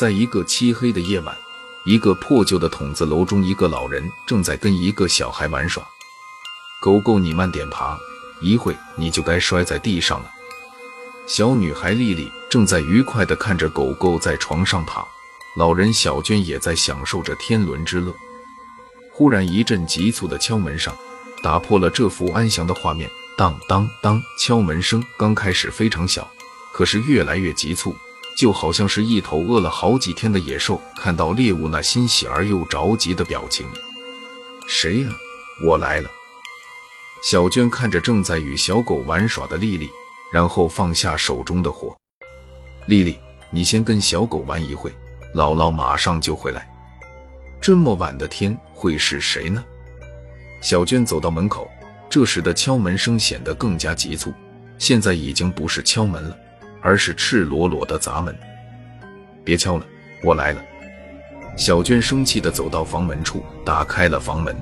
在一个漆黑的夜晚，一个破旧的筒子楼中，一个老人正在跟一个小孩玩耍。狗狗，你慢点爬，一会你就该摔在地上了。小女孩丽丽正在愉快地看着狗狗在床上爬，老人小娟也在享受着天伦之乐。忽然，一阵急促的敲门声打破了这幅安详的画面。当当当，敲门声刚开始非常小，可是越来越急促，就好像是一头饿了好几天的野兽看到猎物那欣喜而又着急的表情。谁呀？我来了。小娟看着正在与小狗玩耍的丽丽，然后放下手中的活。丽丽，你先跟小狗玩一会，姥姥马上就回来。这么晚的天，会是谁呢？小娟走到门口。这时的敲门声显得更加急促，现在已经不是敲门了，而是赤裸裸的砸门。别敲了，我来了。小娟生气地走到房门处，打开了房门。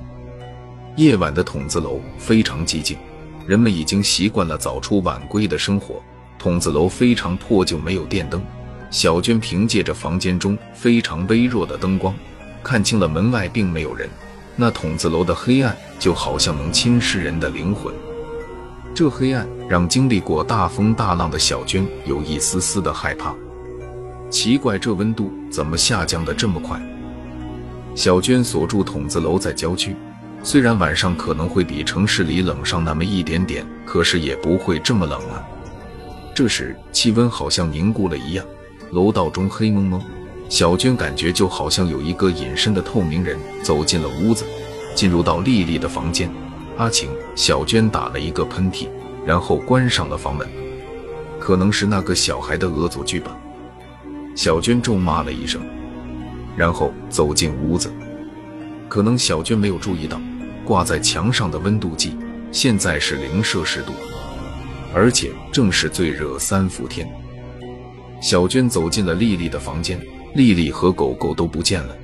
夜晚的筒子楼非常寂静，人们已经习惯了早出晚归的生活。筒子楼非常破旧，没有电灯。小娟凭借着房间中非常微弱的灯光，看清了门外并没有人。那筒子楼的黑暗就好像能侵蚀人的灵魂，这黑暗让经历过大风大浪的小娟有一丝丝的害怕。奇怪，这温度怎么下降的这么快？小娟所住筒子楼在郊区，虽然晚上可能会比城市里冷上那么一点点，可是也不会这么冷啊。这时气温好像凝固了一样，楼道中黑蒙蒙。小娟感觉就好像有一个隐身的透明人走进了屋子，进入到丽丽的房间。阿晴，小娟打了一个喷嚏，然后关上了房门。可能是那个小孩的恶作剧吧。小娟咒骂了一声，然后走进屋子。可能小娟没有注意到挂在墙上的温度计，现在是零摄氏度，而且正是最热三伏天。小娟走进了丽丽的房间。丽丽和狗狗都不见了。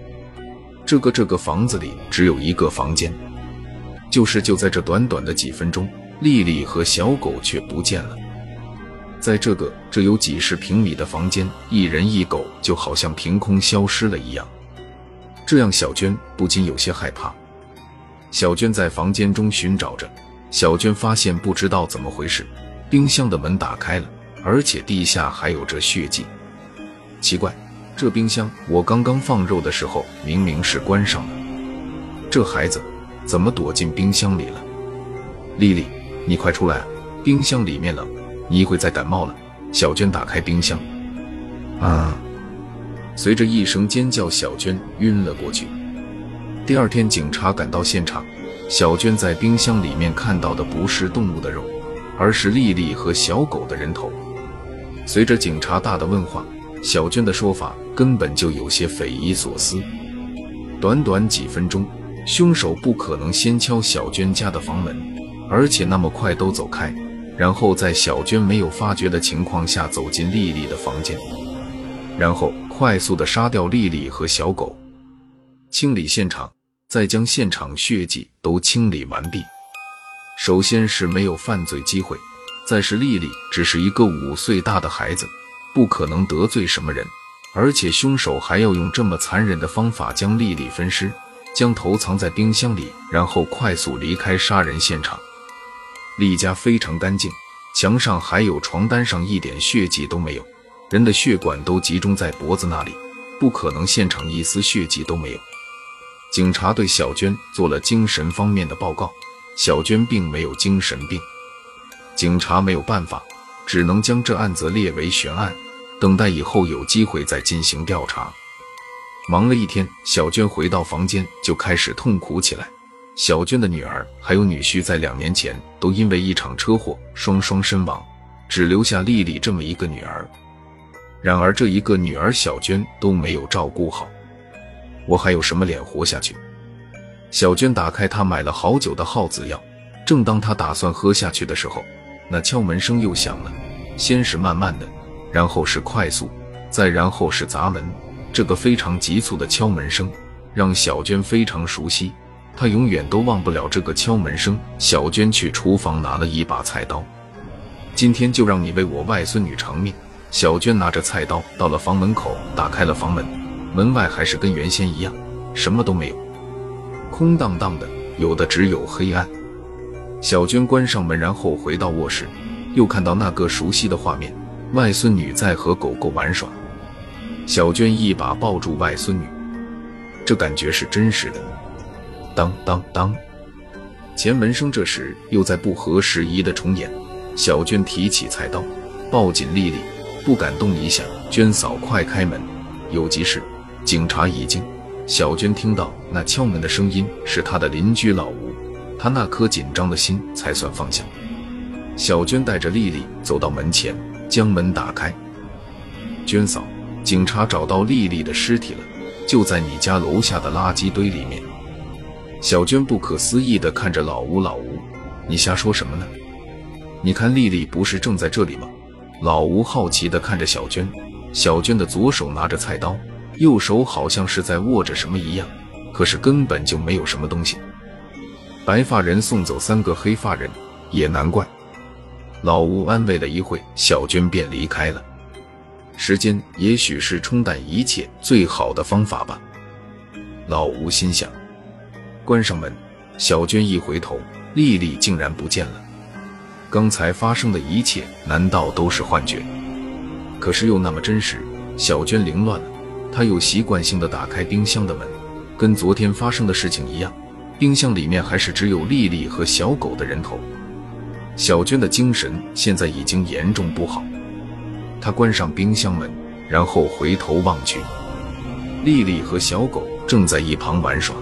这个这个房子里只有一个房间，就是就在这短短的几分钟，丽丽和小狗却不见了。在这个这有几十平米的房间，一人一狗就好像凭空消失了一样，这样小娟不禁有些害怕。小娟在房间中寻找着，小娟发现不知道怎么回事，冰箱的门打开了，而且地下还有着血迹，奇怪。这冰箱，我刚刚放肉的时候明明是关上的。这孩子怎么躲进冰箱里了？丽丽，你快出来啊！冰箱里面冷，你一会再感冒了。小娟打开冰箱，啊！随着一声尖叫，小娟晕了过去。第二天，警察赶到现场，小娟在冰箱里面看到的不是动物的肉，而是丽丽和小狗的人头。随着警察大的问话。小娟的说法根本就有些匪夷所思。短短几分钟，凶手不可能先敲小娟家的房门，而且那么快都走开，然后在小娟没有发觉的情况下走进丽丽的房间，然后快速的杀掉丽丽和小狗，清理现场，再将现场血迹都清理完毕。首先是没有犯罪机会，再是丽丽只是一个五岁大的孩子。不可能得罪什么人，而且凶手还要用这么残忍的方法将丽丽分尸，将头藏在冰箱里，然后快速离开杀人现场。丽家非常干净，墙上还有床单上一点血迹都没有，人的血管都集中在脖子那里，不可能现场一丝血迹都没有。警察对小娟做了精神方面的报告，小娟并没有精神病，警察没有办法，只能将这案子列为悬案。等待以后有机会再进行调查。忙了一天，小娟回到房间就开始痛苦起来。小娟的女儿还有女婿在两年前都因为一场车祸双双身亡，只留下丽丽这么一个女儿。然而这一个女儿小娟都没有照顾好，我还有什么脸活下去？小娟打开她买了好久的耗子药，正当她打算喝下去的时候，那敲门声又响了，先是慢慢的。然后是快速，再然后是砸门。这个非常急促的敲门声让小娟非常熟悉，她永远都忘不了这个敲门声。小娟去厨房拿了一把菜刀，今天就让你为我外孙女偿命。小娟拿着菜刀到了房门口，打开了房门，门外还是跟原先一样，什么都没有，空荡荡的，有的只有黑暗。小娟关上门，然后回到卧室，又看到那个熟悉的画面：外孙女在和狗狗玩耍。小娟一把抱住外孙女，这感觉是真实的。当当当，前门声这时又在不合时宜的重演。小娟提起菜刀，抱紧丽丽，不敢动一下。娟嫂，快开门，有急事！警察已经。小娟听到那敲门的声音是她的邻居老吴，她那颗紧张的心才算放下。小娟带着丽丽走到门前，将门打开。娟嫂。警察找到丽丽的尸体了，就在你家楼下的垃圾堆里面。小娟不可思议地看着老吴，老吴，你瞎说什么呢？你看丽丽不是正在这里吗？老吴好奇地看着小娟，小娟的左手拿着菜刀，右手好像是在握着什么一样，可是根本就没有什么东西。白发人送走三个黑发人，也难怪。老吴安慰了一会，小娟便离开了。时间也许是冲淡一切最好的方法吧，老吴心想。关上门，小娟一回头，丽丽竟然不见了。刚才发生的一切难道都是幻觉？可是又那么真实。小娟凌乱了，她又习惯性的打开冰箱的门，跟昨天发生的事情一样，冰箱里面还是只有丽丽和小狗的人头。小娟的精神现在已经严重不好。他关上冰箱门，然后回头望去，丽丽和小狗正在一旁玩耍。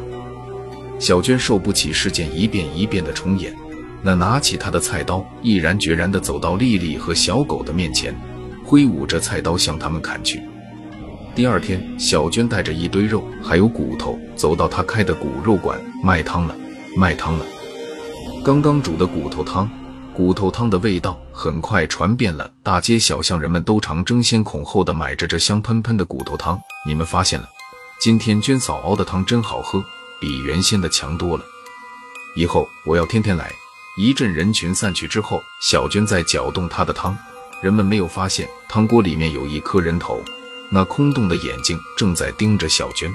小娟受不起事件一遍一遍的重演，那拿起她的菜刀，毅然决然地走到丽丽和小狗的面前，挥舞着菜刀向他们砍去。第二天，小娟带着一堆肉还有骨头走到她开的骨肉馆卖汤了，卖汤了，刚刚煮的骨头汤。骨头汤的味道很快传遍了大街小巷，人们都常争先恐后的买着这香喷喷的骨头汤。你们发现了，今天娟嫂熬的汤真好喝，比原先的强多了。以后我要天天来。一阵人群散去之后，小娟在搅动她的汤，人们没有发现汤锅里面有一颗人头，那空洞的眼睛正在盯着小娟。